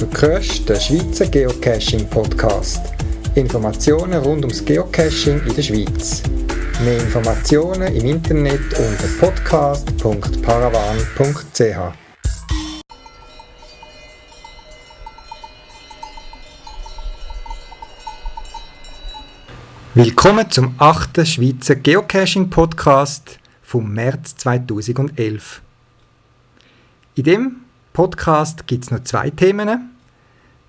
Du hörst den Schweizer Geocaching Podcast. Informationen rund ums Geocaching in der Schweiz. Mehr Informationen im Internet unter podcast.paravan.ch. Willkommen zum 8. Schweizer Geocaching Podcast vom März 2011. In dem Podcast gibt es noch zwei Themen.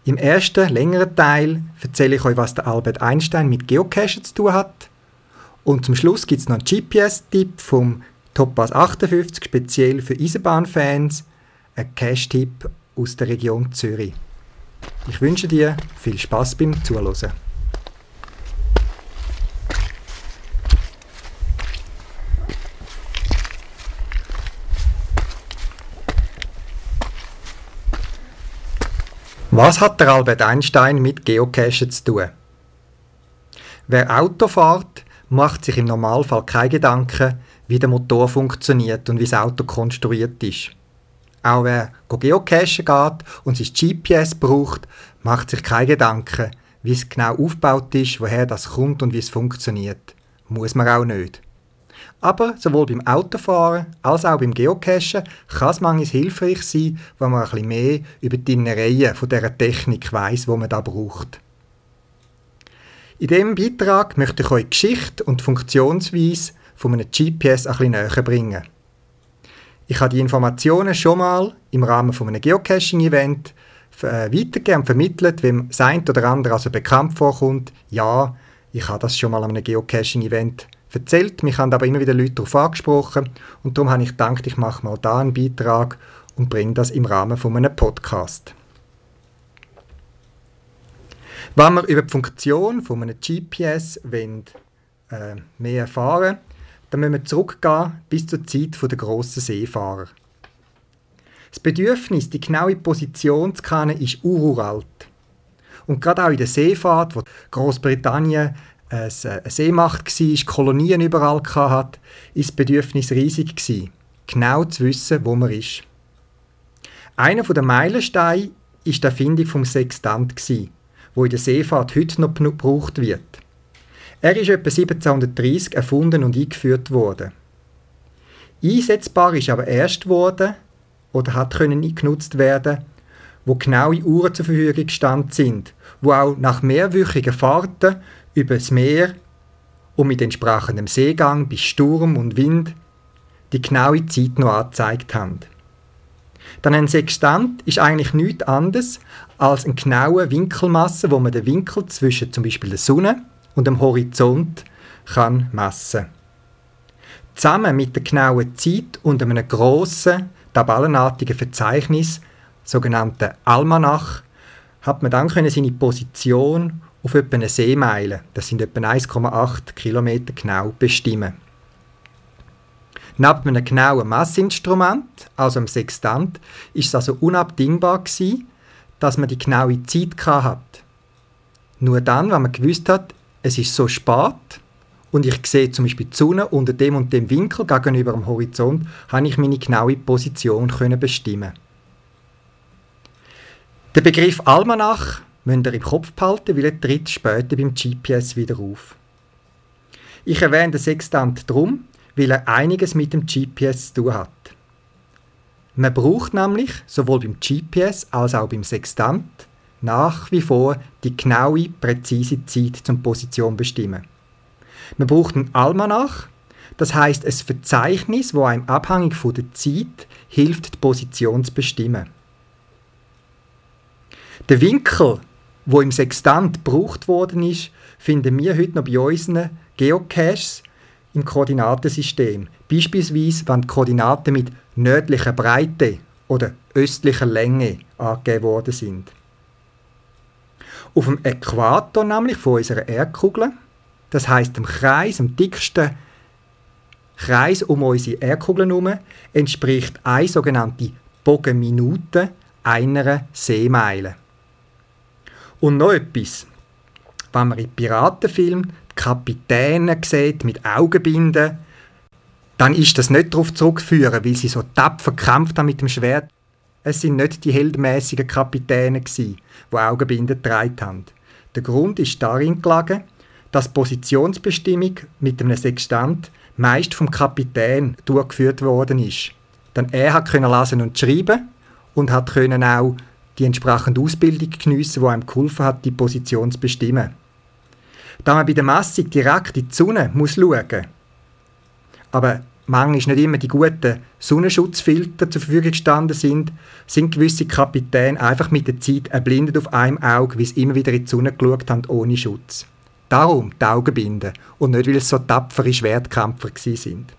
Im ersten, längeren Teil erzähle ich euch, was der Albert Einstein mit Geocachen zu tun hat. Und zum Schluss gibt es noch einen GPS-Tipp vom Topaz 58, speziell für Eisenbahnfans. Ein Cache-Tipp aus der Region Zürich. Ich wünsche dir viel Spaß beim Zuhören. Was hat der Albert Einstein mit Geocachen zu tun? Wer Auto fährt, macht sich im Normalfall keine Gedanken, wie der Motor funktioniert und wie das Auto konstruiert ist. Auch wer geocachen geht und sein GPS braucht, macht sich keine Gedanken, wie es genau aufgebaut ist, woher das kommt und wie es funktioniert. Muss man auch nicht. Aber sowohl beim Autofahren als auch beim Geocachen kann es manchmal hilfreich sein, wenn man ein bisschen mehr über die Innereien von dieser Technik weiss, die man da braucht. In diesem Beitrag möchte ich euch die Geschichte und die Funktionsweise von einem GPS ein bisschen näher bringen. Ich habe die Informationen schon mal im Rahmen von einem Geocaching-Event äh, weitergegeben und vermittelt, wem das eine oder andere also bekannt vorkommt. Ja, ich habe das schon mal an einem Geocaching-Event erzählt. Mich haben aber immer wieder Leute darauf angesprochen und darum habe ich gedacht, ich mache mal da einen Beitrag und bringe das im Rahmen von einem Podcast. Wenn wir über die Funktion von einem GPS wollen, äh, mehr erfahren dann müssen wir zurückgehen bis zur Zeit der grossen Seefahrer. Das Bedürfnis, die genaue Position zu kennen, ist uralt. Und gerade auch in der Seefahrt, wo Großbritannien eine Seemacht war, Kolonien überall hatte, ist das Bedürfnis riesig gewesen, genau zu wissen, wo man ist. Einer der Meilensteine war die Erfindung vom Sextant, wo in der Seefahrt heute noch gebraucht wird. Er ist etwa 1730 erfunden und eingeführt worden. Einsetzbar ist aber erst worden oder hat können genutzt werden, wo genaue Uhren zur Verfügung gestanden sind, wo auch nach mehrwöchigen Fahrten über das Meer und mit entsprechendem Seegang bis Sturm und Wind die genaue Zeit noch angezeigt haben. Dann ein Sextant ist eigentlich nichts anderes als eine genaue Winkelmasse, wo man den Winkel zwischen zum Beispiel der Sonne und dem Horizont kann messen. Zusammen mit der genauen Zeit und einem grossen tabellenartigen Verzeichnis, sogenannten Almanach, hat man dann seine Position auf etwa eine Seemeile, das sind etwa 1,8 Kilometer genau, bestimmen. Neben einem genauen Messinstrument, also einem Sextant, ist es also unabdingbar gewesen, dass man die genaue Zeit hat. Nur dann, wenn man gewusst hat, es ist so spät und ich sehe zum Beispiel die Sonne unter dem und dem Winkel gegenüber dem Horizont, habe ich meine genaue Position können bestimmen. Der Begriff Almanach müsst ihr im Kopf behalten, weil er tritt später beim GPS wieder auf. Ich erwähne den Sextant drum, weil er einiges mit dem GPS zu tun hat. Man braucht nämlich sowohl beim GPS als auch beim Sextant nach wie vor die genaue, präzise Zeit zum Position bestimmen. Man braucht einen Almanach, das heißt ein Verzeichnis, wo einem abhängig von der Zeit hilft, die Position zu bestimmen. Der Winkel, wo im Sextant gebraucht worden ist, finden wir heute noch bei unseren Geocaches im Koordinatensystem. Beispielsweise, wenn die Koordinaten mit nördlicher Breite oder östlicher Länge angegeben worden sind. Auf dem Äquator nämlich von unserer Erdkugel, das heißt dem Kreis, dem dicksten Kreis um unsere Erdkugel herum, entspricht eine sogenannte Bogenminute einer Seemeile. Und noch etwas. Wenn man in Piratenfilmen die Kapitäne sieht mit Augenbinden, dann ist das nicht darauf zurückzuführen, weil sie so tapfer gekämpft haben mit dem Schwert. Es sind nicht die heldmäßigen Kapitäne die Augenbinden getragen haben. Der Grund ist darin gelegen, dass die Positionsbestimmung mit einem Sextant meist vom Kapitän durchgeführt worden ist. Denn er hat können lesen und schreiben und hat auch die entsprechende Ausbildung geniessen, die einem geholfen hat, die Position zu bestimmen. Da man bei der Messung direkt in die Sonne muss schauen aber manchmal nicht immer die guten Sonnenschutzfilter zur Verfügung gestanden sind, sind gewisse Kapitäne einfach mit der Zeit erblindet auf einem Auge, weil sie immer wieder in die Sonne geschaut haben, ohne Schutz. Darum die Augen binden und nicht, weil es so tapfere Schwertkämpfer sind.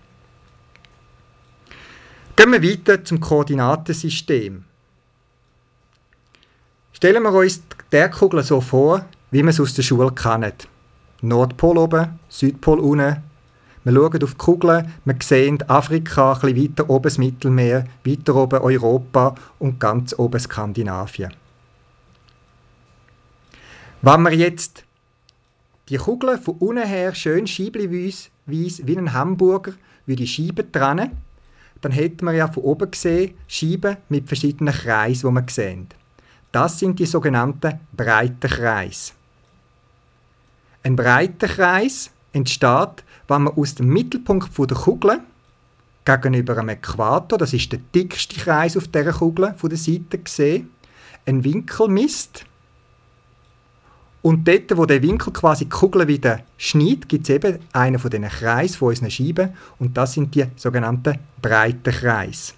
Gehen wir weiter zum Koordinatensystem. Stellen wir uns der Kugel so vor, wie wir es aus der Schule kennen. Nordpol oben, Südpol unten. Wir schauen auf die Kugel, wir sehen Afrika, bisschen weiter oben das Mittelmeer, weiter oben Europa und ganz oben Skandinavien. Wenn wir jetzt die Kugel von unten her schön scheibenweise wie ein Hamburger wie die Scheiben trennen, dann hätten wir ja von oben gesehen Scheiben mit verschiedenen Kreisen, die wir sehen. Das sind die sogenannten breiten Kreise. Ein breiter Kreis entsteht, wenn man aus dem Mittelpunkt der Kugel gegenüber einem Äquator, das ist der dickste Kreis auf dieser Kugel von der Seite gesehen, einen Winkel misst und dort, wo der Winkel quasi die Kugel wieder schneidet, gibt es eben einen von diesen Kreisen von unseren Scheiben und das sind die sogenannten breiten Kreise.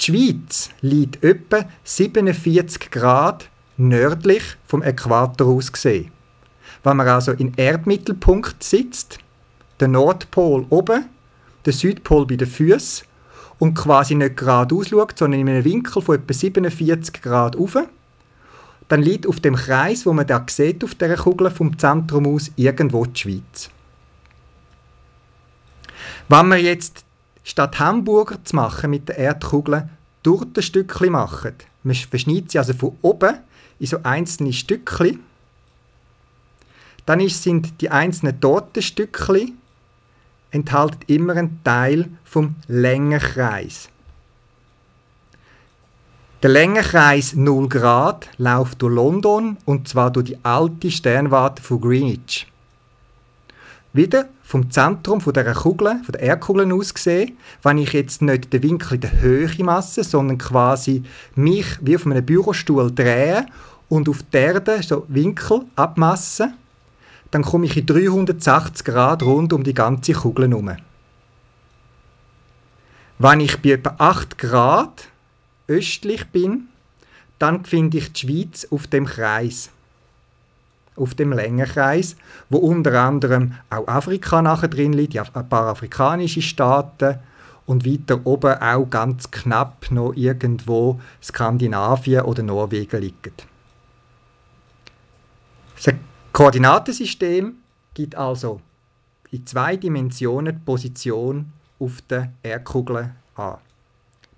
Die Schweiz liegt etwa 47 Grad nördlich vom Äquator aus gesehen. Wenn man also im Erdmittelpunkt sitzt, der Nordpol oben, der Südpol bei den Füßen und quasi nicht geradeaus schaut, sondern in einem Winkel von etwa 47 Grad auf, dann liegt auf dem Kreis, wo man da sieht, auf der Kugel vom Zentrum aus irgendwo die Schweiz. Wenn wir jetzt statt Hamburger zu machen mit der Erdkugel Tortenstückchen machen, man verschneidet sie also von oben in so einzelne Stückchen, dann sind die einzelnen Tortenstückchen enthalten immer einen Teil vom Längenkreis. Der Längenkreis 0 Grad läuft durch London und zwar durch die alte Sternwarte von Greenwich. Wieder vom Zentrum von der Kugel, von der Erdkugel aus gesehen, wenn ich jetzt nicht den Winkel in der Höhe masse, sondern quasi mich wie auf einem Bürostuhl drehe und auf die Erde so Winkel abmasse, dann komme ich in 380 Grad rund um die ganze Kugel herum. Wenn ich bei etwa 8 Grad östlich bin, dann finde ich die Schweiz auf dem Kreis. Auf dem Längenkreis, wo unter anderem auch Afrika nachher drin liegt, ein paar afrikanische Staaten und weiter oben auch ganz knapp noch irgendwo Skandinavien oder Norwegen liegen. Das Koordinatensystem gibt also in zwei Dimensionen die Position auf der Erdkugel an.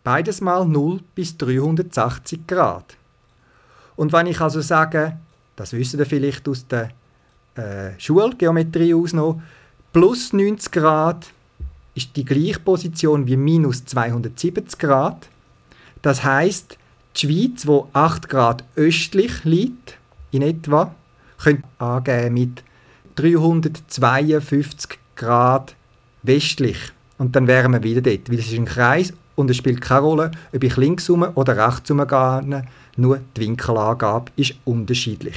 Beides mal 0 bis 380 Grad. Und wenn ich also sage, das wissen ihr vielleicht aus der äh, Schulgeometrie aus noch, plus 90 Grad ist die gleiche Position wie minus 270 Grad. Das heißt, die Schweiz, wo 8 Grad östlich liegt, in etwa, könnte angeben mit 352 Grad westlich. Und dann wären wir wieder dort, weil es ist ein Kreis und es spielt keine Rolle, ob ich links rum oder rechts rum gehe, nur die Winkelangabe ist unterschiedlich.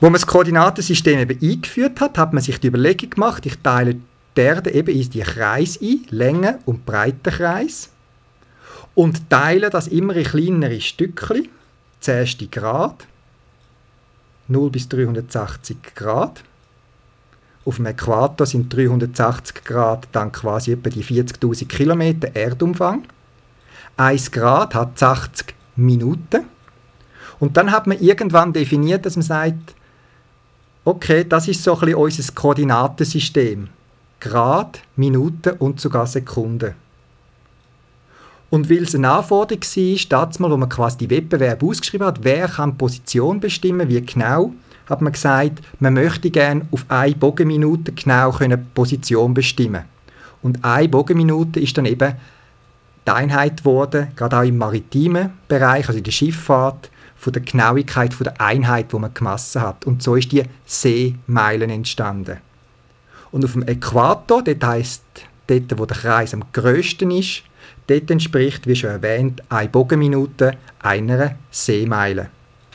Wo man das Koordinatensystem eben eingeführt hat, hat man sich die Überlegung gemacht, ich teile die Erde eben in die Kreise ein, Länge und Breitenkreis, und teile das immer in kleinere Stückchen, 10. Grad, 0 bis 380 Grad. Auf dem Äquator sind 380 Grad dann quasi etwa die 40.000 Kilometer Erdumfang. 1 Grad hat 80 Minuten. Und dann hat man irgendwann definiert, dass man sagt, okay, das ist so ein bisschen unser Koordinatensystem. Grad, Minuten und sogar Sekunden. Und weil es eine Anforderung war, damals, wo man quasi die Wettbewerbe ausgeschrieben hat, wer kann Position bestimmen, wie genau, hat man gesagt, man möchte gerne auf eine Bogenminute genau können Position bestimmen Und eine Bogenminute ist dann eben die Einheit geworden, gerade auch im maritimen Bereich, also in der Schifffahrt, von der Genauigkeit von der Einheit, die man gemessen hat. Und so ist die Seemeilen entstanden. Und auf dem Äquator, das heisst, dort, wo der Kreis am grössten ist, dort entspricht, wie schon erwähnt, eine Bogenminute einer Seemeile.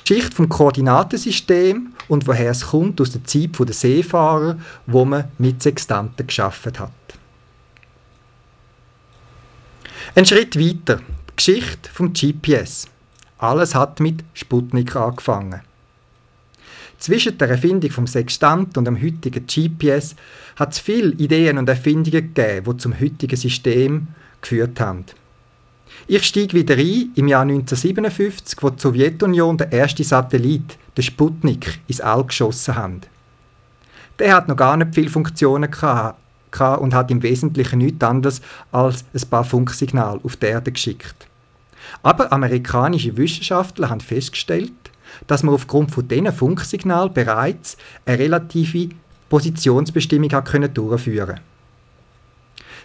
Die Schicht vom Koordinatensystem und woher es kommt, aus der Zeit der Seefahrer, wo man mit Sextanten geschaffen hat. Ein Schritt weiter, die Geschichte vom GPS. Alles hat mit Sputnik angefangen. Zwischen der Erfindung vom Sextant und dem heutigen GPS hat es viele Ideen und Erfindungen gegeben, die zum heutigen System geführt haben. Ich steige wieder ein im Jahr 1957, wo die Sowjetunion den ersten Satellit, den Sputnik, ins All geschossen hat. Der hat noch gar nicht viele Funktionen und hat im Wesentlichen nichts anderes als ein paar Funksignale auf die Erde geschickt. Aber amerikanische Wissenschaftler haben festgestellt, dass man aufgrund von diesen Funksignalen bereits eine relative Positionsbestimmung durchführen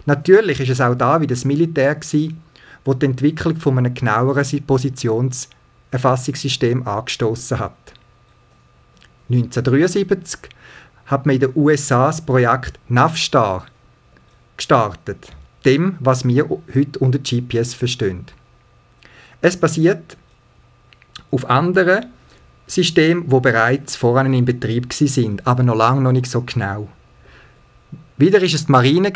Natürlich ist es auch da wie das Militär gewesen, wo die Entwicklung von einem genaueren Positionserfassungssystem angestoßen hat. 1973 hat man in den USA das Projekt Navstar gestartet, dem, was wir heute unter GPS verstehen. Es basiert auf anderen Systemen, die bereits voran in Betrieb sind, aber noch lange noch nicht so genau. Wieder war es die Marine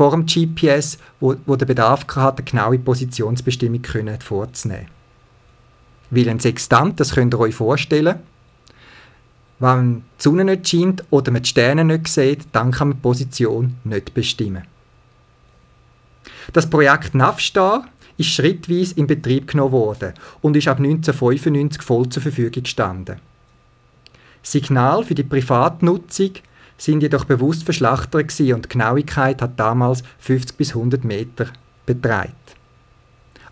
vor dem GPS, wo, wo der Bedarf hatte, eine genaue Positionsbestimmung vorzunehmen. Weil ein Sextant, das könnt ihr euch vorstellen, wenn die Sonne nicht scheint oder man die Sterne nicht sieht, dann kann man die Position nicht bestimmen. Das Projekt Navstar ist schrittweise in Betrieb genommen worden und ist ab 1995 voll zur Verfügung gestanden. Signal für die Privatnutzung sind jedoch bewusst verschlachtert gewesen und die Genauigkeit hat damals 50 bis 100 Meter beträgt.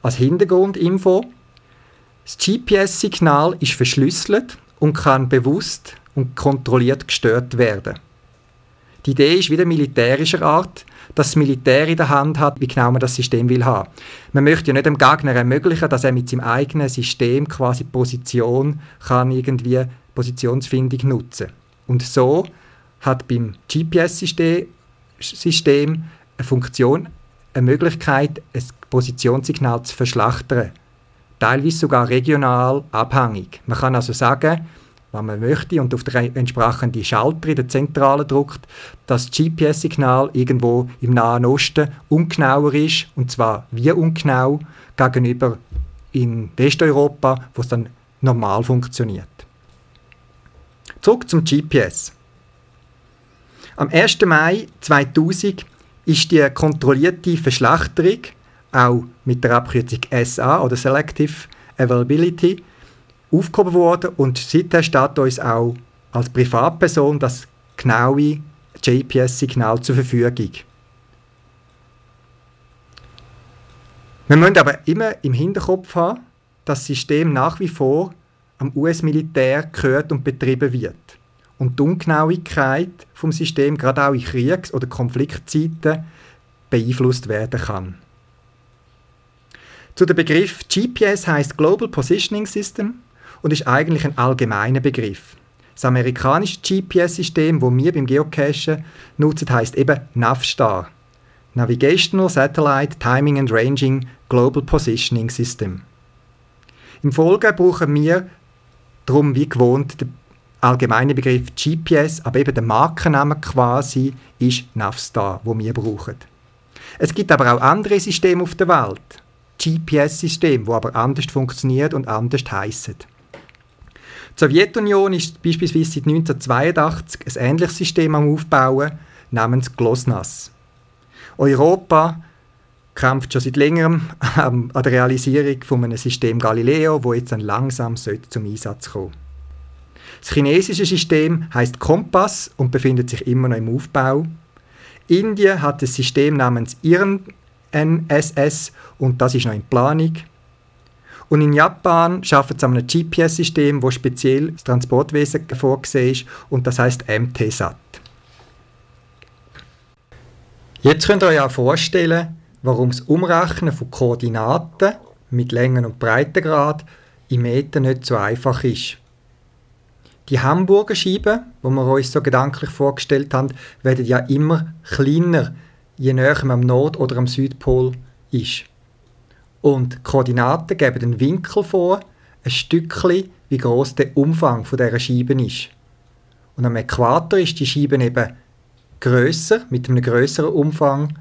Als Hintergrundinfo: Das GPS-Signal ist verschlüsselt und kann bewusst und kontrolliert gestört werden. Die Idee ist wieder militärischer Art, dass das Militär in der Hand hat, wie genau man das System will haben. Man möchte ja nicht dem Gegner ermöglichen, dass er mit seinem eigenen System quasi Position kann irgendwie Positionsfindung nutzen. Und so hat beim GPS-System eine Funktion, eine Möglichkeit, ein Positionssignal zu verschlachtern. Teilweise sogar regional abhängig. Man kann also sagen, wenn man möchte und auf den entsprechenden Schalter in der Zentrale drückt, dass das GPS-Signal irgendwo im Nahen Osten ungenauer ist, und zwar wie ungenau gegenüber in Westeuropa, wo es dann normal funktioniert. Zurück zum GPS. Am 1. Mai 2000 ist die kontrollierte Verschlachterung, auch mit der Abkürzung SA oder Selective Availability, aufgehoben worden und seither steht uns auch als Privatperson das genaue GPS-Signal zur Verfügung. Wir müssen aber immer im Hinterkopf haben, dass das System nach wie vor am US-Militär gehört und betrieben wird und die Ungenauigkeit vom System gerade auch in Kriegs- oder Konfliktzeiten beeinflusst werden kann. Zu dem Begriff GPS heißt Global Positioning System und ist eigentlich ein allgemeiner Begriff. Das amerikanische GPS-System, das wir beim Geocachen nutzen, heißt eben Navstar. Navigational Satellite Timing and Ranging Global Positioning System. Im Folge brauchen wir darum wie gewohnt den allgemeine Begriff GPS, aber eben der Markenname quasi ist Navstar, wo wir brauchen. Es gibt aber auch andere Systeme auf der Welt, GPS-Systeme, wo aber anders funktioniert und anders heissen. Die Sowjetunion ist beispielsweise seit 1982 ein ähnliches System am Aufbauen namens GLOSNASS. Europa kämpft schon seit längerem an der Realisierung von einem System Galileo, wo jetzt dann langsam zum Einsatz kommen sollte. Das chinesische System heißt Kompass und befindet sich immer noch im Aufbau. Indien hat das System namens IRN-NSS und das ist noch in Planung. Und in Japan arbeitet es an einem GPS-System, das speziell das Transportwesen vorgesehen ist und das heißt MTSAT. Jetzt könnt ihr euch auch vorstellen, warum das Umrechnen von Koordinaten mit Längen- und Breitengrad im Meter nicht so einfach ist. Die Hamburger Scheiben, wo wir uns so gedanklich vorgestellt haben, werden ja immer kleiner, je näher man am Nord- oder am Südpol ist. Und die Koordinaten geben den Winkel vor, ein Stückchen, wie groß der Umfang von dieser Scheibe ist. Und am Äquator ist die Scheibe eben größer, mit einem größeren Umfang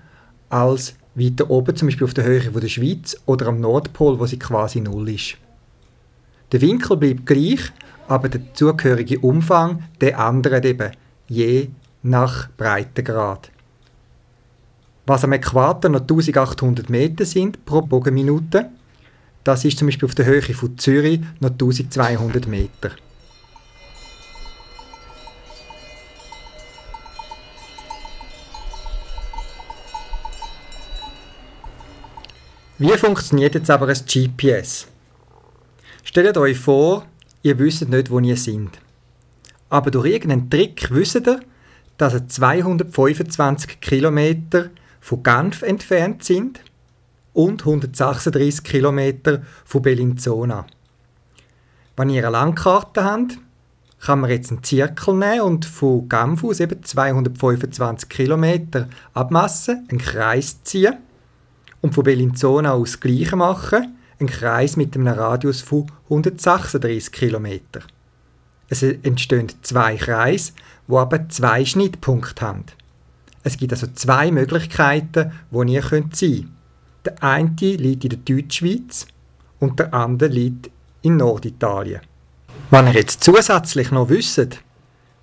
als weiter oben, zum Beispiel auf der Höhe der Schweiz oder am Nordpol, wo sie quasi null ist. Der Winkel bleibt gleich, aber der zugehörige Umfang, der ändert eben, je nach Breitengrad. Was am Äquator noch 1800 Meter sind pro Bogenminute, das ist zum Beispiel auf der Höhe von Zürich noch 1200 Meter. Wie funktioniert jetzt aber ein GPS? Stellt euch vor, ihr wisst nicht, wo ihr seid. Aber durch irgendeinen Trick wisst ihr, dass ihr 225 Kilometer von Genf entfernt sind und 136 Kilometer von Bellinzona. Wenn ihr eine Landkarte habt, kann man jetzt einen Zirkel nehmen und von Genf aus eben 225 Kilometer abmassen, einen Kreis ziehen und von Bellinzona aus das Gleiche machen, einen Kreis mit einem Radius von 136 Kilometer. Es entstehen zwei Kreise, wo aber zwei Schnittpunkte haben. Es gibt also zwei Möglichkeiten, wo ihr sein könnt. Der eine liegt in der Deutschschweiz und der andere liegt in Norditalien. Wenn ihr jetzt zusätzlich noch wisst,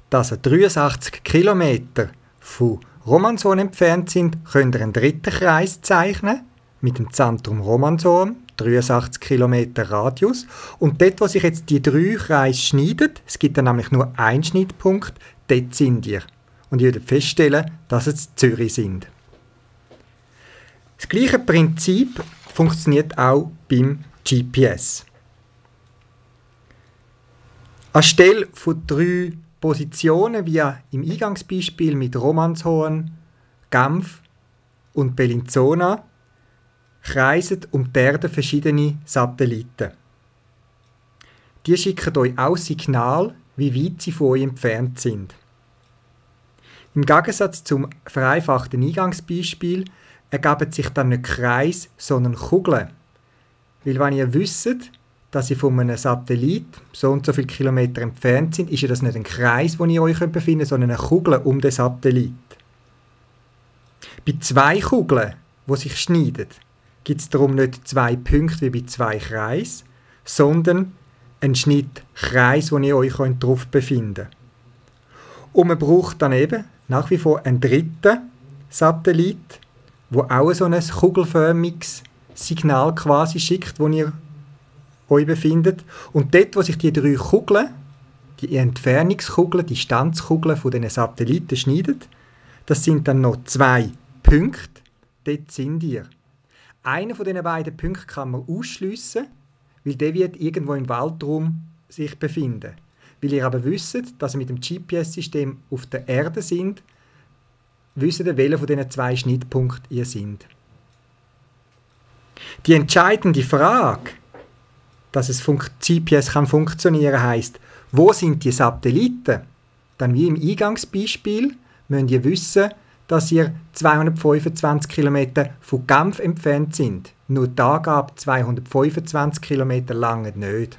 dass ihr 63 Kilometer von Romanson entfernt sind, könnt ihr einen dritten Kreis zeichnen mit dem Zentrum Romanson, 83 Kilometer Radius. Und dort, wo sich jetzt die drei Kreise schneiden, es gibt dann nämlich nur einen Schnittpunkt, dort sind ihr. Und ihr werdet feststellen, dass es Zürich sind. Das gleiche Prinzip funktioniert auch beim GPS. Anstelle von drei Positionen, wie im Eingangsbeispiel mit Romanshorn, Genf und Bellinzona, kreisen um die Erde verschiedene Satelliten. Die schicken euch auch Signal, wie weit sie von euch entfernt sind. Im Gegensatz zum vereinfachten Eingangsbeispiel ergeben sich dann nicht Kreis, sondern Kugeln. Weil wenn ihr wisst, dass sie von einem Satellit so und so viele Kilometer entfernt sind, ist ja das nicht ein Kreis, wo ihr euch befinden könnt, sondern eine Kugel um den Satellit. Bei zwei Kugeln, wo sich schneiden, gibt es darum nicht zwei Punkte wie bei zwei Kreisen, sondern einen Schnitt Kreis, wo ihr euch drauf befinden könnt. Und man braucht dann eben nach wie vor einen dritten Satellit, wo auch so ein kugelförmiges Signal quasi schickt, wo ihr euch befindet. Und dort, wo sich die drei Kugeln, die Entfernungskugeln, die Distanzkugeln von diesen Satelliten schneiden, das sind dann noch zwei Punkte. Dort sind ihr. Einer von diesen beiden Punkten kann man ausschliessen, weil der wird irgendwo im Weltraum sich befinden. Weil ihr aber wisst, dass ihr mit dem GPS-System auf der Erde sind, wisst ihr, welcher von diesen zwei Schnittpunkten ihr sind. Die entscheidende Frage, dass es GPS kann funktionieren heißt, wo sind die Satelliten? Dann wie im Eingangsbeispiel müsst ihr wissen, dass ihr 225 Kilometer von Genf entfernt sind. Nur da gab 225 Kilometer lange nicht.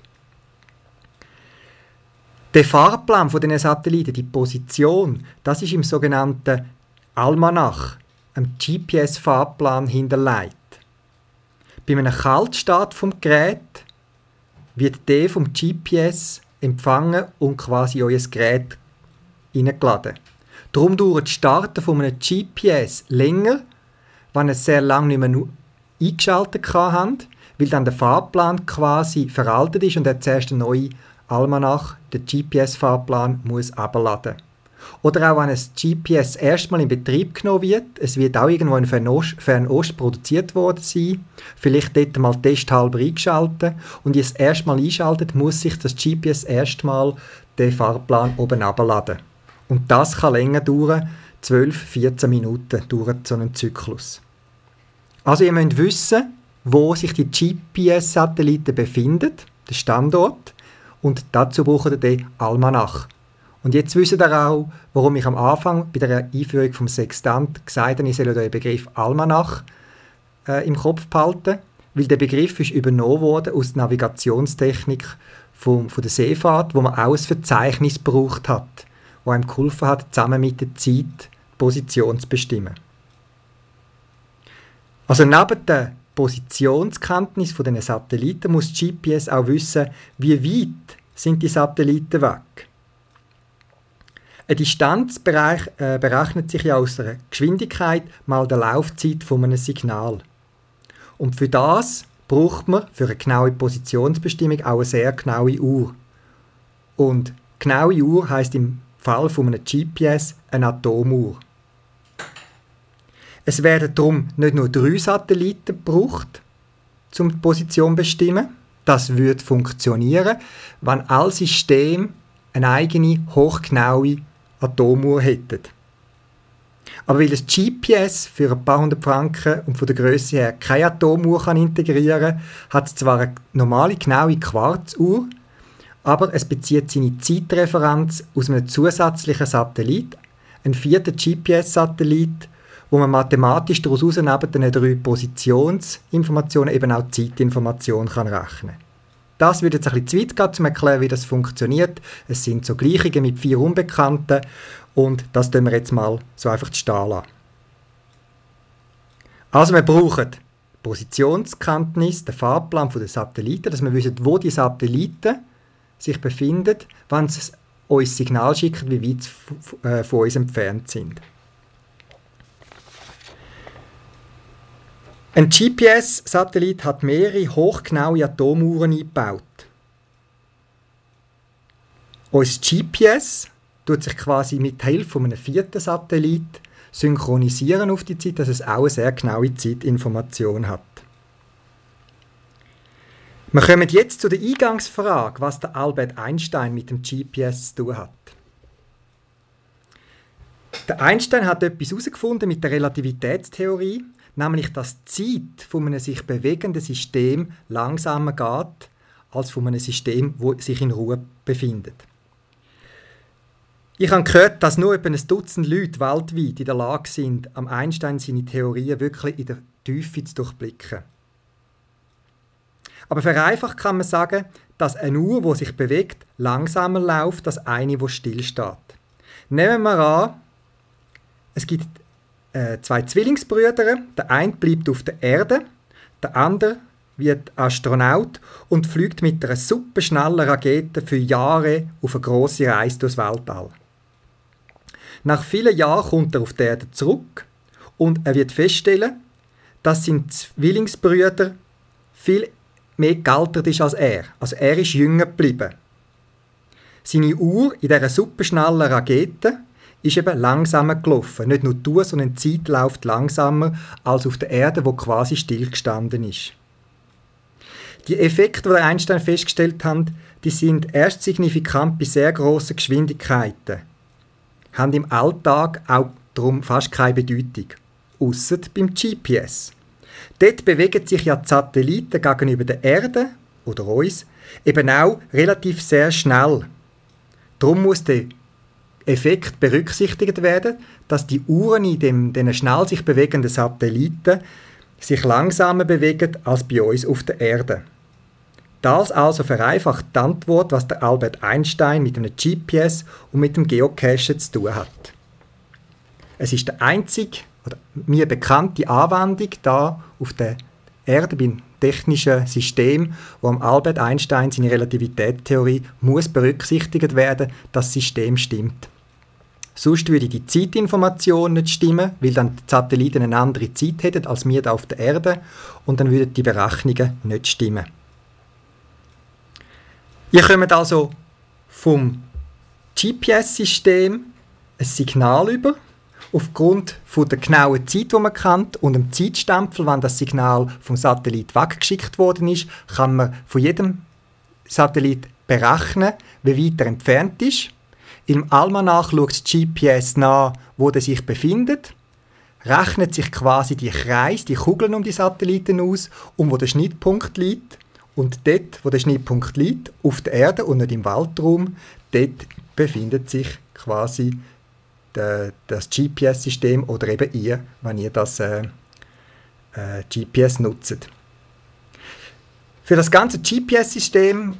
Der Fahrplan von den Satelliten, die Position, das ist im sogenannten Almanach, einem GPS-Fahrplan hinterlegt. Bei einem Kaltstart vom Gerät wird der vom GPS empfangen und quasi euer Gerät hineingeladen. Darum dauert das Starten von einem GPS länger, wenn es sehr lange nicht mehr eingeschaltet haben, weil dann der Fahrplan quasi veraltet ist und er zuerst eine neue Almanach, der GPS-Fahrplan, muss abladen. Oder auch wenn ein GPS erstmal in Betrieb genommen wird, es wird auch irgendwo in Fernost, Fernost produziert worden sein, vielleicht dort mal testhalber eingeschaltet und es erstmal einschaltet, muss sich das GPS erstmal den Fahrplan oben abladen. Und das kann länger dauern, 12, 14 Minuten dauert so ein Zyklus. Also ihr müsst wissen, wo sich die GPS-Satelliten befinden, der Standort, und dazu braucht ihr den Almanach. Und jetzt wisst ihr auch, warum ich am Anfang bei der Einführung vom Sextant gesagt habe, ich soll den Begriff Almanach äh, im Kopf behalten, weil der Begriff ist übernommen worden aus der Navigationstechnik von, von der Seefahrt, wo man auch ein Verzeichnis gebraucht hat, wo einem geholfen hat, zusammen mit der Zeit Position zu bestimmen. Also neben der Positionskenntnis von den Satelliten muss die GPS auch wissen, wie weit sind die Satelliten weg. Eine Distanz äh, berechnet sich ja aus der Geschwindigkeit mal der Laufzeit von einem Signal. Und für das braucht man für eine genaue Positionsbestimmung auch eine sehr genaue Uhr. Und genaue Uhr heißt im Fall von einem GPS eine Atomuhr. Es werden darum nicht nur drei Satelliten gebraucht, um die Position zu bestimmen. Das würde funktionieren, wenn alle Systeme eine eigene, hochgenaue Atomuhr hätten. Aber weil das GPS für ein paar hundert Franken und von der Größe her keine Atomuhr kann integrieren kann, hat es zwar eine normale, genaue Quarzuhr, aber es bezieht seine Zeitreferenz aus einem zusätzlichen Satellit, ein vierter GPS-Satellit, wo man mathematisch daraus neben den drei Positionsinformationen eben auch Zeitinformationen kann rechnen. Das würde jetzt ein bisschen zu weit gehen, um zu erklären, wie das funktioniert. Es sind so Gleichungen mit vier Unbekannten und das tun wir jetzt mal so einfach stehen lassen. Also wir brauchen Positionskenntnis, den Fahrplan der Satelliten, dass wir wissen, wo die Satelliten sich befinden, wenn sie uns Signal schicken, wie weit sie äh, von uns entfernt sind. Ein GPS-Satellit hat mehrere hochgenaue Atomuhren eingebaut. Unser GPS tut sich quasi mit Hilfe von einem vierten Satellit synchronisieren auf die Zeit, dass es auch eine sehr genaue Zeitinformation hat. Wir kommen jetzt zu der Eingangsfrage, was der Albert Einstein mit dem GPS zu tun hat. Der Einstein hat etwas herausgefunden mit der Relativitätstheorie, nämlich dass die Zeit von einem sich bewegenden System langsamer geht als von einem System, wo sich in Ruhe befindet. Ich habe gehört, dass nur etwa ein Dutzend Leute weltweit in der Lage sind, am Einstein seine Theorien wirklich in der Tiefe zu durchblicken. Aber vereinfacht kann man sagen, dass eine Uhr, die sich bewegt, langsamer läuft als eine, die stillsteht. Nehmen wir an, es gibt äh, zwei Zwillingsbrüder. Der eine bleibt auf der Erde, der andere wird Astronaut und fliegt mit einer superschnellen Rakete für Jahre auf eine große Reise durchs Weltall. Nach vielen Jahren kommt er auf die Erde zurück und er wird feststellen, dass sein Zwillingsbrüder viel mehr gealtert ist als er. Also er ist jünger geblieben. Seine Uhr in dieser superschnellen Rakete ist eben langsamer gelaufen. Nicht nur du, sondern die Zeit läuft langsamer als auf der Erde, wo quasi stillgestanden ist. Die Effekte, die Einstein festgestellt hat, die sind erst signifikant bei sehr grossen Geschwindigkeiten, haben im Alltag auch darum fast keine Bedeutung, außer beim GPS. Dort bewegen sich ja die Satelliten gegenüber der Erde oder uns eben auch relativ sehr schnell. Darum muss der Effekt berücksichtigt werden, dass die Uhren in dem, den schnell sich bewegenden Satelliten sich langsamer bewegen als bei uns auf der Erde. Das also vereinfacht die Antwort, was der Albert Einstein mit einem GPS und mit dem Geocachen zu tun hat. Es ist der einzige oder mir bekannte Anwendung da auf der Erde beim technischen System, wo am Albert Einstein seine Relativitätstheorie muss berücksichtigt werden, dass das System stimmt. Sonst würde die Zeitinformation nicht stimmen, weil dann die Satelliten eine andere Zeit hätten als wir da auf der Erde und dann würden die Berechnungen nicht stimmen. Ihr kommt also vom GPS-System ein Signal über, aufgrund von der genauen Zeit, die man kennt, und dem Zeitstempel, wenn das Signal vom Satellit weggeschickt worden ist, kann man von jedem Satellit berechnen, wie weit er entfernt ist im Almanach schaut das GPS nach, wo der sich befindet, rechnet sich quasi die Kreis, die Kugeln um die Satelliten aus, um wo der Schnittpunkt liegt. Und dort, wo der Schnittpunkt liegt, auf der Erde und nicht im Weltraum, dort befindet sich quasi das GPS-System oder eben ihr, wenn ihr das äh, äh, GPS nutzt. Für das ganze GPS-System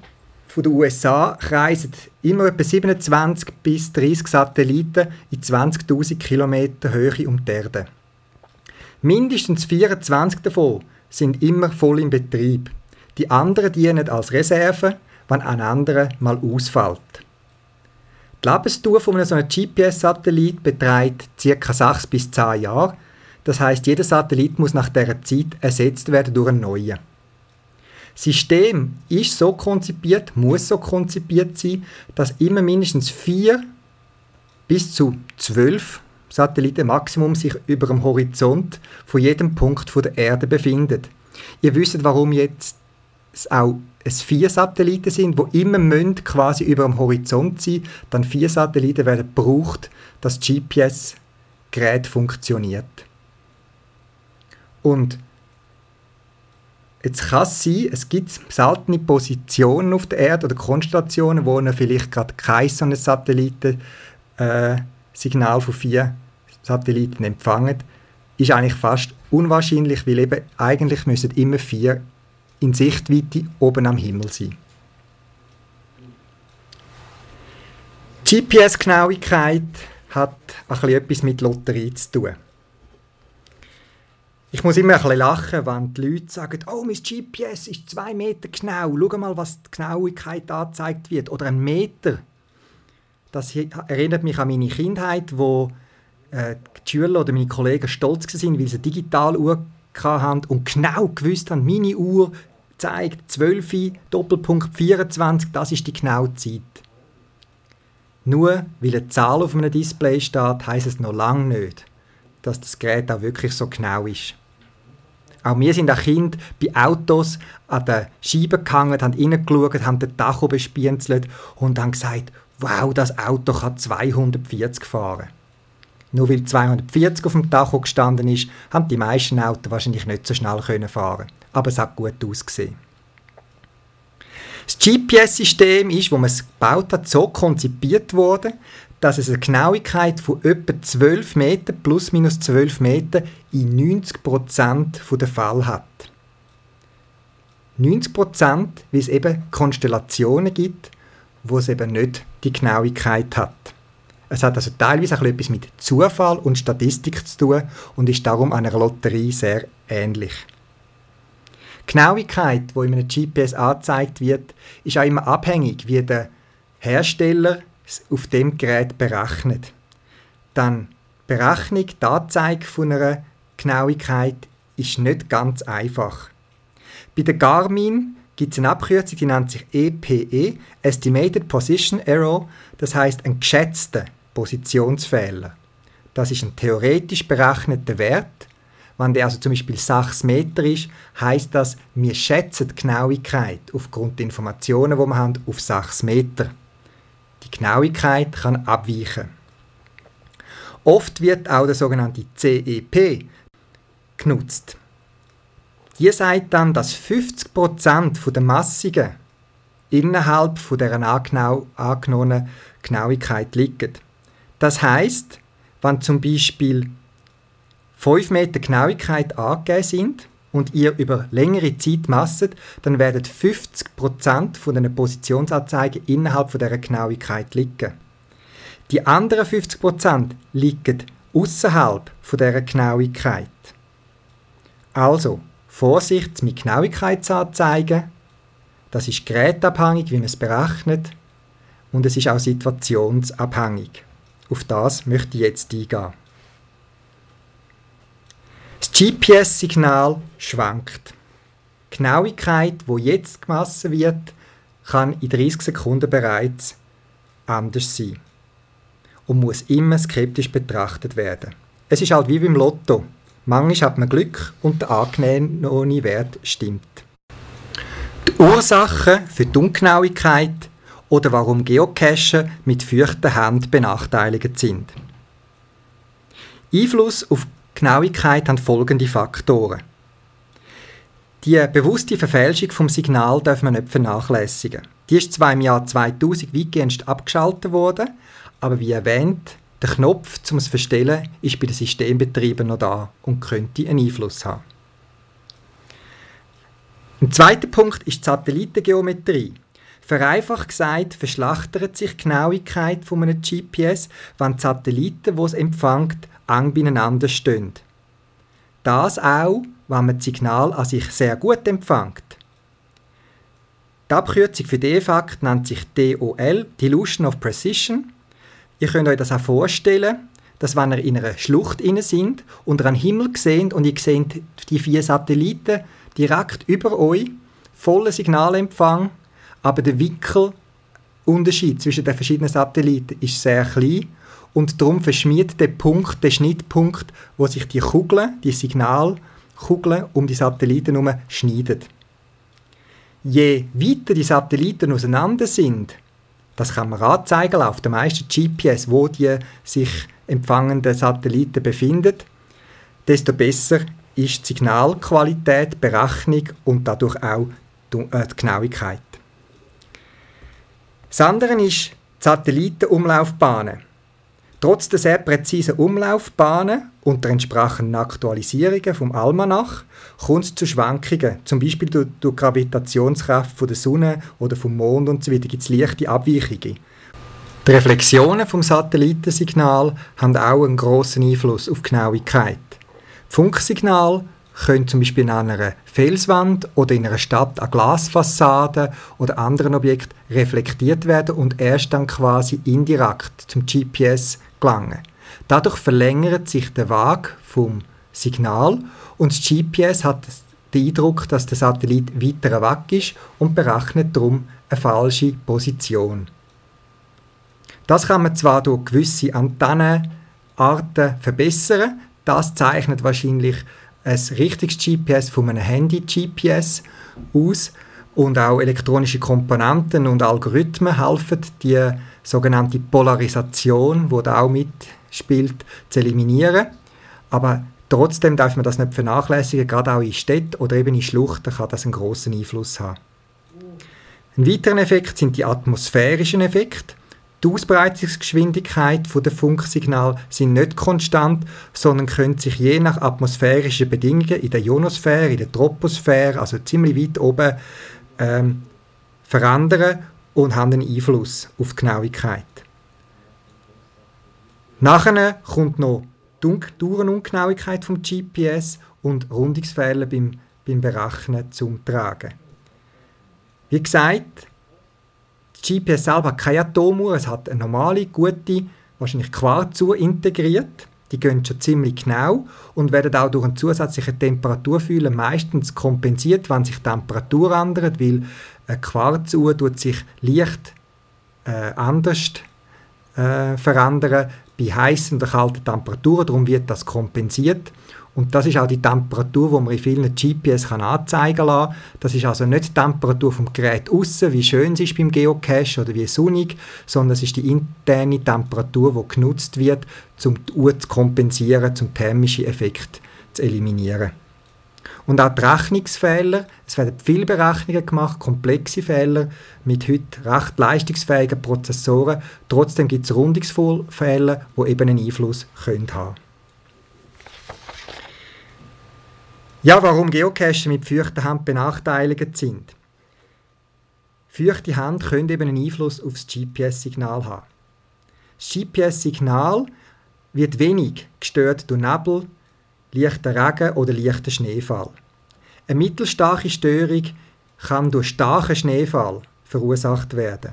den USA kreisen immer etwa 27 bis 30 Satelliten in 20.000 Kilometer Höhe um die Erde. Mindestens 24 davon sind immer voll im Betrieb. Die anderen dienen als Reserve, wenn ein anderer mal ausfällt. Die Lebensdauer von einem so einem GPS-Satellit beträgt ca. 6 bis 10 Jahre. Das heißt, jeder Satellit muss nach dieser Zeit ersetzt werden durch einen neuen. Das System ist so konzipiert, muss so konzipiert sein, dass immer mindestens vier bis zu zwölf Satelliten Maximum sich über dem Horizont von jedem Punkt der Erde befinden. Ihr wisst, warum jetzt auch es vier Satelliten sind, wo immer münd quasi über dem Horizont sein, dann vier Satelliten werden gebraucht, dass das GPS-Gerät funktioniert. Und Jetzt kann es sein, es gibt seltene Positionen auf der Erde oder Konstellationen, wo vielleicht gerade kein so ein Satellitensignal äh, von vier Satelliten empfangen. Ist eigentlich fast unwahrscheinlich, weil eben eigentlich müssen immer vier in Sichtweite oben am Himmel sein. GPS-Genauigkeit hat etwas mit Lotterie zu tun. Ich muss immer ein lachen, wenn die Leute sagen, oh, mein GPS ist zwei Meter genau, schau mal, was die Genauigkeit angezeigt wird. Oder ein Meter. Das erinnert mich an meine Kindheit, wo äh, die Schüler oder meine Kollegen stolz waren, weil sie eine Digitaluhr hatten und genau gewusst haben, meine Uhr zeigt 12 Doppelpunkt 24, das ist die genaue Zeit. Nur weil eine Zahl auf einem Display steht, heisst es noch lange nicht, dass das Gerät auch wirklich so genau ist. Auch wir sind als Kind bei Autos an den Scheiben gehangen, haben reingeschaut, haben den Tacho bespienzelt und haben gesagt, wow, das Auto kann 240 fahren. Nur weil 240 auf dem Tacho gestanden ist, haben die meisten Autos wahrscheinlich nicht so schnell können fahren. Aber es hat gut ausgesehen. Das GPS-System ist, wo man es gebaut hat, so konzipiert worden, dass es eine Genauigkeit von etwa 12 Meter plus minus 12 Meter in 90 Prozent der Fall hat. 90 Prozent, weil es eben Konstellationen gibt, wo es eben nicht die Genauigkeit hat. Es hat also teilweise auch etwas mit Zufall und Statistik zu tun und ist darum einer Lotterie sehr ähnlich. Genauigkeit, die in einem GPS angezeigt wird, ist auch immer abhängig, wie der Hersteller auf dem Gerät berechnet. Dann Berechnung, die Anzeige von einer Genauigkeit ist nicht ganz einfach. Bei der Garmin gibt es eine Abkürzung, die nennt sich EPE, e, Estimated Position Error, das heißt ein geschätzter Positionsfehler. Das ist ein theoretisch berechneter Wert. Wenn der also zum Beispiel 6 Meter ist, heißt das, wir schätzen die Genauigkeit aufgrund der Informationen, die wir haben, auf 6 Meter. Die Genauigkeit kann abweichen. Oft wird auch der sogenannte CEP genutzt. Die sagt dann, dass 50% der Massigen innerhalb von der angenommenen Genauigkeit liegen. Das heißt, wenn zum Beispiel 5 Meter Genauigkeit angegeben sind, und ihr über längere Zeit masset, dann werden 50% von den Positionsanzeigen innerhalb von dieser Genauigkeit liegen. Die anderen 50% liegen außerhalb von dieser Genauigkeit. Also, Vorsicht mit Genauigkeitsanzeigen. Das ist gerätabhängig, wie man es berechnet. Und es ist auch situationsabhängig. Auf das möchte ich jetzt eingehen. GPS-Signal schwankt. Die Genauigkeit, wo jetzt gemessen wird, kann in 30 Sekunden bereits anders sein und muss immer skeptisch betrachtet werden. Es ist halt wie beim Lotto. Manchmal hat man Glück und der angenehme Wert stimmt. Die Ursachen für die Ungenauigkeit oder warum Geocacher mit feuchten Händen benachteiligt sind. Einfluss auf Genauigkeit haben folgende Faktoren. Die bewusste Verfälschung vom Signal darf man nicht vernachlässigen. Die ist zwar im Jahr 2000 weitgehend abgeschaltet worden, aber wie erwähnt, der Knopf zum Verstellen ist bei den Systembetrieben noch da und könnte einen Einfluss haben. Ein zweiter Punkt ist die Satellitengeometrie. Vereinfacht gesagt verschlachtert sich die Genauigkeit von einem GPS, wenn die Satelliten, die es empfängt, eng beieinander stehen. Das auch, wenn man das Signal an sich sehr gut empfängt. Die Abkürzung für den Fakt nennt sich DOL, Dilution of Precision. Ihr könnt euch das auch vorstellen, dass wenn ihr in einer Schlucht inne sind und ihr einen Himmel seht und ihr seht die vier Satelliten direkt über euch, voller Signalempfang, aber der Winkelunterschied zwischen den verschiedenen Satelliten ist sehr klein und darum verschmiert der Punkt, der Schnittpunkt, wo sich die Kugeln, die Signalkugeln um die Satelliten herum schneiden. Je weiter die Satelliten auseinander sind, das kann man anzeigen auf den meisten GPS, wo die sich empfangenden Satelliten befinden, desto besser ist die Signalqualität, die Berechnung und dadurch auch die Genauigkeit. Das andere ist die Satellitenumlaufbahnen. Trotz der sehr präzisen Umlaufbahnen und der entsprechenden Aktualisierungen vom Almanach kommt es zu Schwankungen, zum Beispiel durch, die Gravitationskraft von der Sonne oder vom Mond und so weiter gibt es leichte Abweichungen. Die Reflexionen vom Satellitensignal haben auch einen großen Einfluss auf die Genauigkeit. Funksignal können zum Beispiel in einer Felswand oder in einer Stadt an Glasfassaden oder anderen Objekten reflektiert werden und erst dann quasi indirekt zum GPS gelangen. Dadurch verlängert sich der Weg vom Signal und das GPS hat den Eindruck, dass der Satellit weiter weg ist und berechnet darum eine falsche Position. Das kann man zwar durch gewisse Antennenarten verbessern, das zeichnet wahrscheinlich ein richtiges GPS von einem Handy-GPS aus und auch elektronische Komponenten und Algorithmen helfen, die sogenannte Polarisation, die da auch mitspielt, zu eliminieren. Aber trotzdem darf man das nicht vernachlässigen, gerade auch in Städten oder eben in Schluchten kann das einen großen Einfluss haben. Ein weiterer Effekt sind die atmosphärischen Effekte. Die Ausbreitungsgeschwindigkeit der Funksignal sind nicht konstant, sondern können sich je nach atmosphärischen Bedingungen in der Ionosphäre, in der Troposphäre, also ziemlich weit oben, ähm, verändern und haben einen Einfluss auf die Genauigkeit. Nachher kommt noch die Tourenungenauigkeit vom GPS und Rundungsfehler beim, beim Berechnen zum Tragen. Wie gesagt, GPS selber hat keine Atomuhr, es hat eine normale, gute, wahrscheinlich Quarzuhr integriert. Die gehen schon ziemlich genau und werden auch durch einen zusätzlichen Temperaturfühler meistens kompensiert, wenn sich die Temperatur ändert, weil eine Quarzuhr tut sich leicht äh, anders äh, verändern bei heißen oder kalten Temperaturen, darum wird das kompensiert. Und das ist auch die Temperatur, die man in vielen GPS kann anzeigen kann. Das ist also nicht die Temperatur vom Gerät außen, wie schön es ist beim Geocache oder wie sonnig, sondern es ist die interne Temperatur, die genutzt wird, um die Uhr zu kompensieren, um thermische Effekt zu eliminieren. Und auch die Rechnungsfehler. Es werden viele Berechnungen gemacht, komplexe Fehler mit heute recht leistungsfähigen Prozessoren. Trotzdem gibt es Rundungsfehler, die eben einen Einfluss können haben Ja, warum Geocacher mit feuchter Hand benachteiligt sind. Feuchte Hand können eben einen Einfluss auf das GPS-Signal haben. Das GPS-Signal wird wenig gestört durch Nebel, leichter Regen oder leichter Schneefall. Eine mittelstarke Störung kann durch starken Schneefall verursacht werden.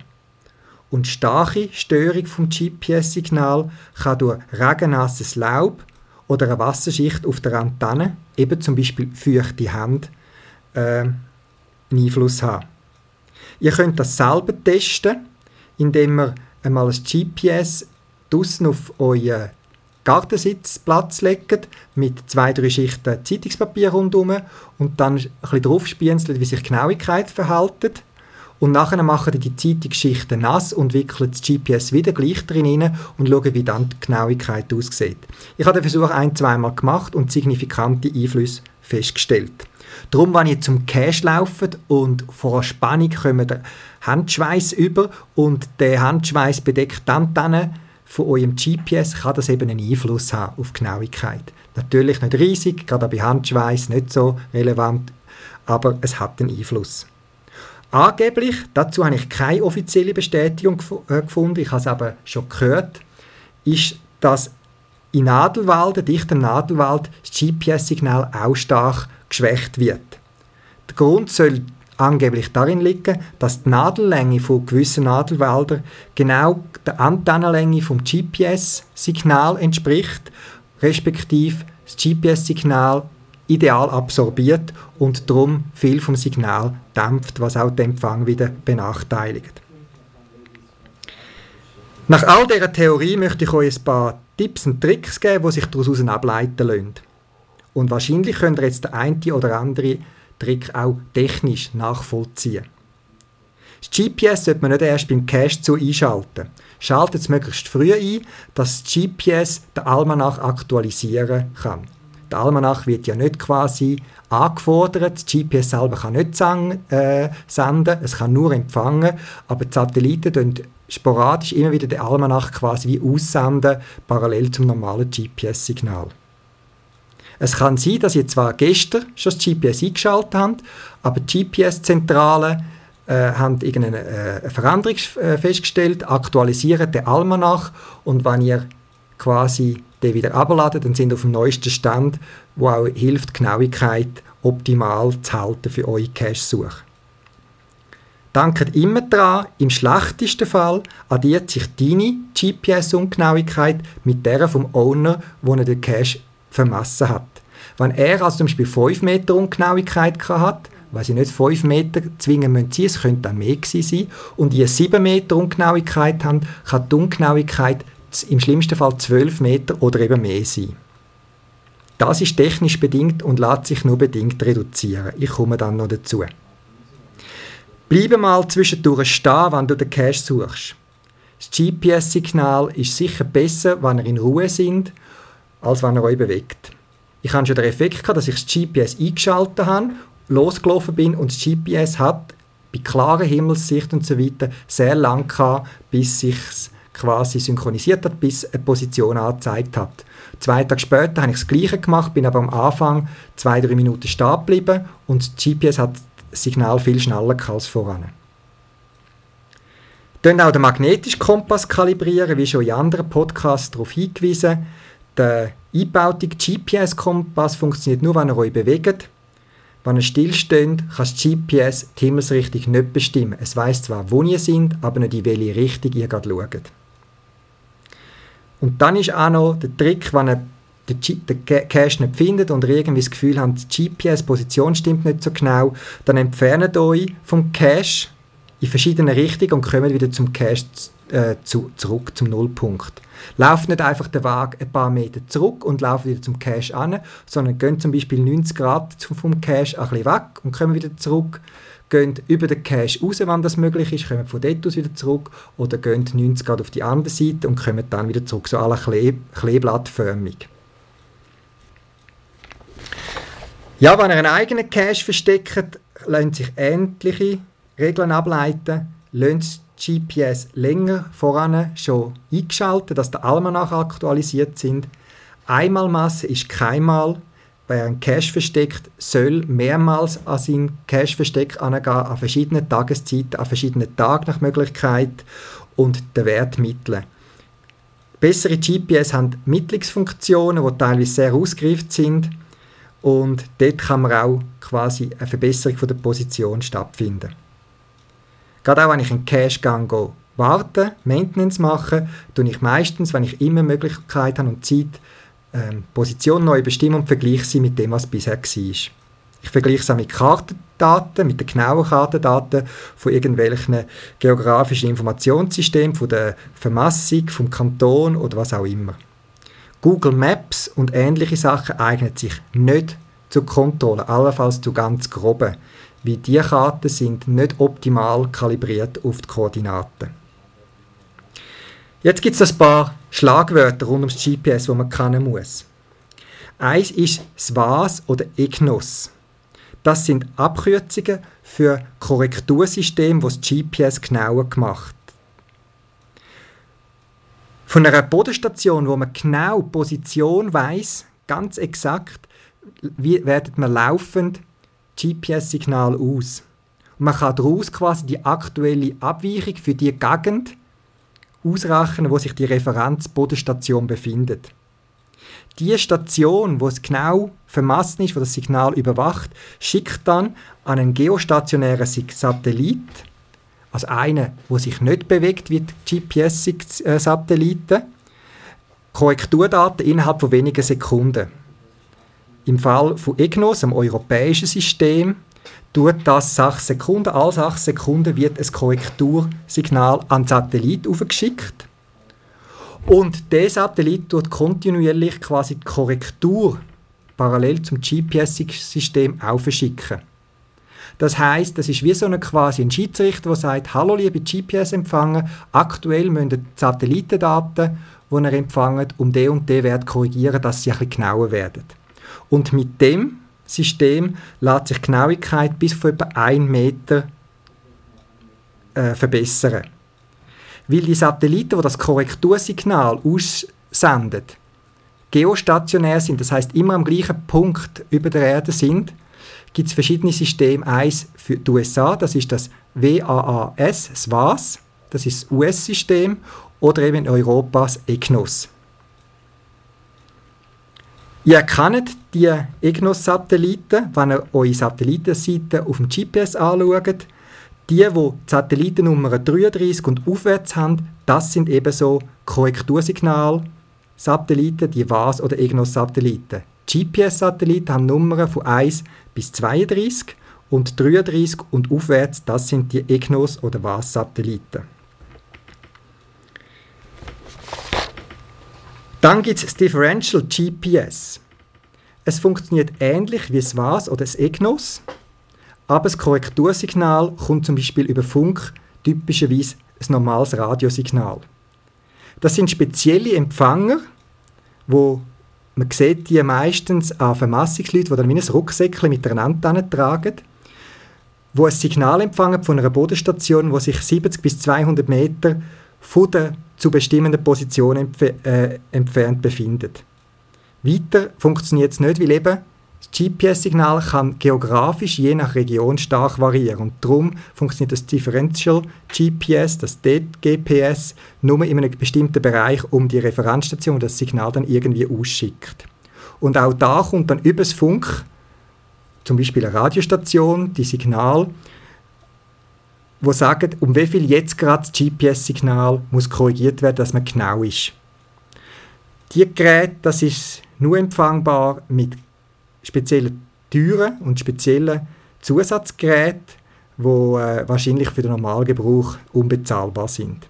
Und starke Störung vom GPS-Signal kann durch regennasses Laub oder eine Wasserschicht auf der Antenne, eben zum Beispiel feuchte Hände, äh, einen Einfluss haben. Ihr könnt das selber testen, indem ihr einmal ein GPS draussen auf euren Gartensitzplatz legt, mit zwei, drei Schichten Zeitungspapier rundherum und dann ein bisschen draufspienzelt, wie sich Genauigkeit verhält. Und nachher machen die die Zeitungsgeschichte nass und wickeln das GPS wieder gleich drin und schauen, wie dann die Genauigkeit aussieht. Ich habe den Versuch ein-, zweimal gemacht und signifikante Einflüsse festgestellt. Darum, wenn ihr zum Cache lauft und vor Spannung kommt der Handschweiß über und der Handschweiß bedeckt die Antenne von eurem GPS, kann das eben einen Einfluss haben auf die Genauigkeit. Natürlich nicht riesig, gerade bei Handschweiß nicht so relevant, aber es hat einen Einfluss. Angeblich, dazu habe ich keine offizielle Bestätigung äh, gefunden, ich habe es aber schon gehört, ist, dass in Nadelwald, dichtem Nadelwald, das GPS-Signal auch stark geschwächt wird. Der Grund soll angeblich darin liegen, dass die Nadellänge von gewissen Nadelwäldern genau der Antennenlänge vom GPS-Signal entspricht, respektive das GPS-Signal ideal absorbiert und darum viel vom Signal dämpft, was auch den Empfang wieder benachteiligt. Nach all dieser Theorie möchte ich euch ein paar Tipps und Tricks geben, die sich daraus ableiten lassen. Und wahrscheinlich könnt ihr jetzt den einen oder anderen Trick auch technisch nachvollziehen. Das GPS sollte man nicht erst beim Cache zu einschalten. Schaltet es möglichst früh ein, dass das GPS den Almanach aktualisieren kann. Der Almanach wird ja nicht quasi angefordert, das GPS selber kann nicht äh, senden, es kann nur empfangen, aber die Satelliten tun sporadisch immer wieder den Almanach quasi wie aussenden, parallel zum normalen GPS-Signal. Es kann sein, dass ihr zwar gestern schon das GPS eingeschaltet habt, aber die GPS-Zentrale äh, haben irgendeine äh, Veränderung äh, festgestellt, aktualisieren den Almanach und wenn ihr quasi den wieder abladen, dann sind auf dem neuesten Stand, wo auch hilft, die Genauigkeit optimal zu halten für eure Cache-Suche. Danket immer daran, im schlechtesten Fall addiert sich deine GPS-Ungenauigkeit mit der vom Owner, wo er den Cache vermessen hat. Wenn er also zum Beispiel 5 Meter Ungenauigkeit hat, weil sie nicht 5 Meter zwingen müssen es könnte auch mehr sein, und ihr 7 Meter Ungenauigkeit haben, kann die Ungenauigkeit im schlimmsten Fall 12 Meter oder eben mehr sein. Das ist technisch bedingt und lässt sich nur bedingt reduzieren. Ich komme dann noch dazu. Bleibe mal zwischendurch stehen, wenn du den Cache suchst. Das GPS-Signal ist sicher besser, wenn ihr in Ruhe sind, als wenn ihr euch bewegt. Ich hatte schon den Effekt gehabt, dass ich das GPS eingeschaltet habe, losgelaufen bin und das GPS hat bei klarer Himmelssicht und so weiter sehr lang gehabt, bis sich quasi synchronisiert hat, bis eine Position angezeigt hat. Zwei Tage später habe ich das Gleiche gemacht, bin aber am Anfang zwei, drei Minuten stehen geblieben und das GPS hat das Signal viel schneller als voran. Dann auch den magnetischen Kompass kalibrieren, wie schon in anderen Podcasts darauf hingewiesen. Der eingebaute GPS-Kompass funktioniert nur, wenn ihr euch bewegt. Wenn ihr stillsteht, kann das GPS die Himmelsrichtung nicht bestimmen. Es weiß zwar, wo ihr seid, aber nicht in welche Richtung ihr gerade schaut. Und dann ist auch noch der Trick, wenn ihr den Cache nicht findet und ihr irgendwie das Gefühl habt, die GPS-Position stimmt nicht so genau, dann entfernt euch vom Cache in verschiedene Richtungen und kommt wieder zum Cache äh, zu, zurück zum Nullpunkt. Lauft nicht einfach den Weg ein paar Meter zurück und lauft wieder zum Cache an, sondern geht zum Beispiel 90 Grad vom Cache ein bisschen weg und kommen wieder zurück. Gehen über den Cache raus, wenn das möglich ist, kommen von dort aus wieder zurück oder gehen 90 Grad auf die andere Seite und kommen dann wieder zurück, so alle Klee kleeblattförmig. Ja, wenn ihr einen eigenen Cache versteckt, lassen sich ähnliche Regeln ableiten. Lasst GPS länger voran schon eingeschaltet, dass der Almanach aktualisiert sind. Einmalmasse ist keinmal. Wer einen Cache versteckt, soll mehrmals an sein Cache-Versteck angehen, an verschiedenen Tageszeiten, an verschiedenen Tagen nach Möglichkeit und den Wert mitteln. Bessere GPS haben Mittlungsfunktionen, die teilweise sehr ausgereift sind und dort kann man auch quasi eine Verbesserung von der Position stattfinden. Gerade auch wenn ich einen gehe, warten, Maintenance machen, tue ich meistens, wenn ich immer Möglichkeit habe und Zeit, ähm, Position neu bestimmen und vergleiche sie mit dem, was bisher war. Ich vergleiche sie mit Kartendaten, mit den genauen Kartendaten von irgendwelchen geografischen Informationssystemen, von der Vermassung, vom Kanton oder was auch immer. Google Maps und ähnliche Sachen eignen sich nicht zur Kontrolle, allenfalls zu ganz groben. wie diese Karten sind nicht optimal kalibriert auf die Koordinaten. Jetzt gibt es ein paar Schlagwörter rund ums GPS, die man kennen muss. Eins ist SWAS oder EGNOS. Das sind Abkürzungen für Korrektursysteme, die das GPS genauer gemacht. Von einer Bodenstation, wo man genau Position weiß, ganz exakt, wie wertet man laufend GPS-Signal aus. Und man kann daraus quasi die aktuelle Abweichung für die Gegend ausrechnen, wo sich die Referenzbodenstation befindet. Die Station, wo es genau vermasst ist, wo das Signal überwacht, schickt dann an einen geostationären Satellit, also einen, wo sich nicht bewegt wie GPS-Satelliten, Korrekturdaten innerhalb von wenigen Sekunden. Im Fall von EGNOS, einem europäischen System, tut das 6 Sekunden, alle 6 Sekunden wird ein Korrektursignal an den Satellit aufgeschickt. Und der Satellit tut kontinuierlich quasi die Korrektur parallel zum GPS-System aufschicken. Das heißt, das ist wie so eine quasi ein Schiedsrichter, der sagt, hallo liebe GPS-Empfänger, aktuell müssen die Satellitendaten, die ihr empfangt, um den und den Wert korrigieren, dass sie ein bisschen genauer werden. Und mit dem System lässt sich Genauigkeit bis von etwa 1 Meter äh, verbessern. Weil die Satelliten, die das Korrektursignal aussenden, geostationär sind, das heißt immer am gleichen Punkt über der Erde sind, gibt es verschiedene Systeme. Eins für die USA, das ist das WAAS, das WAS, das ist das US-System, oder eben in Europa das EGNOS. Ihr erkennt die EGNOS-Satelliten, wenn ihr eure Satellitenseite auf dem GPS anschaut. Die, die die Satellitennummer 33 und aufwärts haben, das sind ebenso Korrektursignal-Satelliten, die WAS- oder EGNOS-Satelliten. GPS-Satelliten haben Nummern von 1 bis 32 und 33 und aufwärts, das sind die EGNOS- oder WAS-Satelliten. Dann gibt es das Differential GPS. Es funktioniert ähnlich wie das WAS oder das EGNOS, aber das Korrektursignal kommt zum Beispiel über Funk typischerweise ein normales Radiosignal. Das sind spezielle Empfänger, wo man sieht die meistens an Vermassungsleuten, die dann wie ein Rucksäckchen Antenne tragen, wo ein Signal empfangen von einer Bodenstation, wo sich 70 bis 200 Meter von der zu bestimmenden Position entf äh, entfernt befindet. Weiter funktioniert es nicht, weil eben das GPS-Signal kann geografisch je nach Region stark variieren und darum funktioniert das Differential GPS, das DGPS, nur in einem bestimmten Bereich um die Referenzstation, das Signal dann irgendwie ausschickt. Und auch da kommt dann übers Funk, zum Beispiel eine Radiostation, die Signal wo sagen, um wie viel jetzt gerade das GPS-Signal muss korrigiert werden, dass man genau ist. Die Geräte, das ist nur empfangbar mit speziellen Türen und speziellen Zusatzgeräten, die äh, wahrscheinlich für den Normalgebrauch unbezahlbar sind.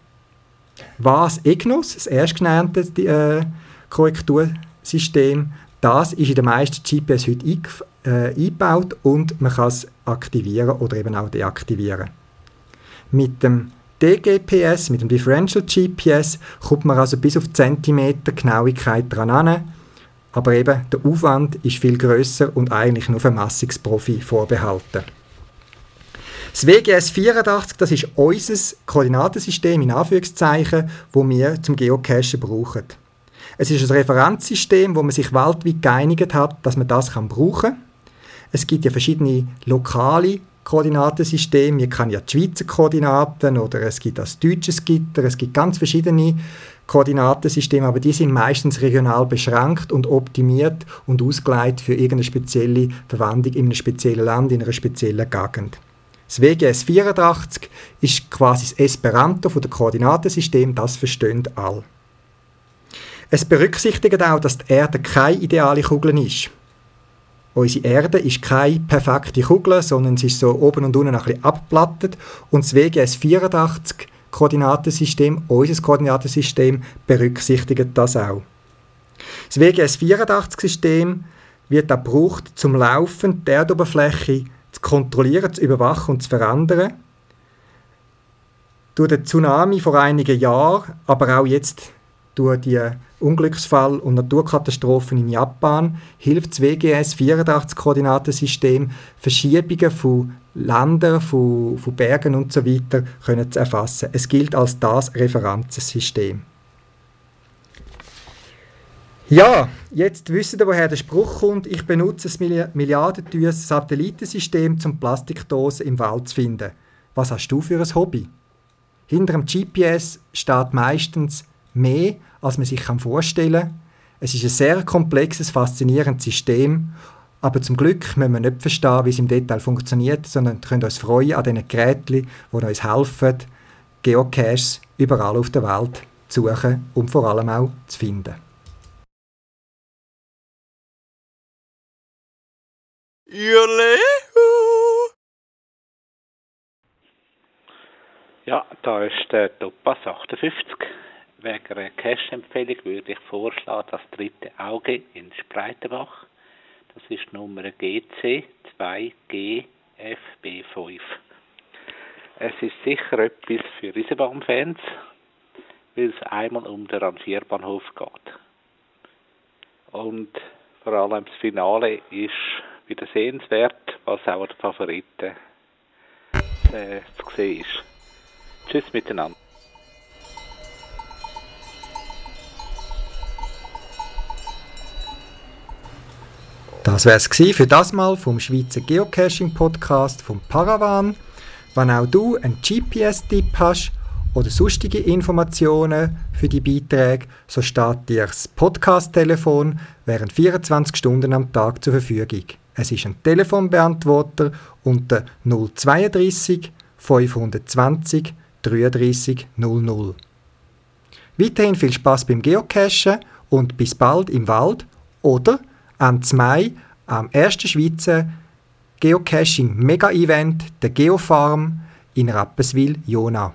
Was EGNOS, das erstgenannte äh, Korrektursystem, das ist in den meisten GPS heute äh, eingebaut und man kann es aktivieren oder eben auch deaktivieren. Mit dem DGPS, mit dem Differential GPS, kommt man also bis auf Zentimeter Genauigkeit dran an. Aber eben der Aufwand ist viel größer und eigentlich nur für Massungsprofi vorbehalten. Das WGS 84, das ist unser Koordinatensystem in Anführungszeichen, wo wir zum Geocachen brauchen. Es ist ein Referenzsystem, wo man sich weltweit geeinigt hat, dass man das kann brauchen. Es gibt ja verschiedene lokale Koordinatensystem. Man kann ja die Schweizer Koordinaten oder es gibt das deutsches Gitter. Es gibt ganz verschiedene Koordinatensysteme, aber die sind meistens regional beschränkt und optimiert und ausgelegt für irgendeine spezielle Verwendung in einem speziellen Land, in einer speziellen Gegend. Das WGS 84 ist quasi das Esperanto von der Koordinatensystem, das verstehen alle. Es berücksichtigt auch, dass die Erde keine ideale Kugel ist. Unsere Erde ist keine perfekte Kugel, sondern sie ist so oben und unten ein bisschen abgeplattet. Und das WGS 84 Koordinatensystem, unser Koordinatensystem, berücksichtigt das auch. Das WGS 84 System wird auch gebraucht, zum Laufen der Erdoberfläche zu kontrollieren, zu überwachen und zu verändern. Durch den Tsunami vor einigen Jahren, aber auch jetzt durch die Unglücksfall und Naturkatastrophen in Japan hilft das WGS 84 Koordinatensystem Verschiebungen von Ländern, von, von Bergen und so weiter können zu erfassen. Es gilt als das Referenzensystem. Ja, jetzt wisst ihr, woher der Spruch kommt. Ich benutze ein milliardenteures Satellitensystem, um Plastikdosen im Wald zu finden. Was hast du für ein Hobby? Hinter dem GPS steht meistens mehr, als man sich vorstellen kann. Es ist ein sehr komplexes, faszinierendes System, aber zum Glück müssen wir nicht verstehen, wie es im Detail funktioniert, sondern können uns freuen an diesen Geräten, die uns helfen, Geocaches überall auf der Welt zu suchen und vor allem auch zu finden. Ja, da ist der Topas 58. Wegen einer Cash-Empfehlung würde ich vorschlagen, das dritte Auge in Spreitenbach. Das ist Nummer GC2GFB5. Es ist sicher etwas für Eisenbahnfans, weil es einmal um den Rangierbahnhof geht. Und vor allem das Finale ist wieder sehenswert, was auch der Favoriten äh, zu sehen ist. Tschüss miteinander. Das wäre es für das Mal vom Schweizer Geocaching Podcast vom Paravan. Wenn auch du einen GPS-Tipp hast oder sonstige Informationen für die Beiträge, so steht dir das Podcast-Telefon während 24 Stunden am Tag zur Verfügung. Es ist ein Telefonbeantworter unter 032 520 33 00. Weiterhin viel Spaß beim Geocachen und bis bald im Wald oder am Mai am ersten Schweizer Geocaching Mega-Event der Geofarm in Rapperswil-Jona.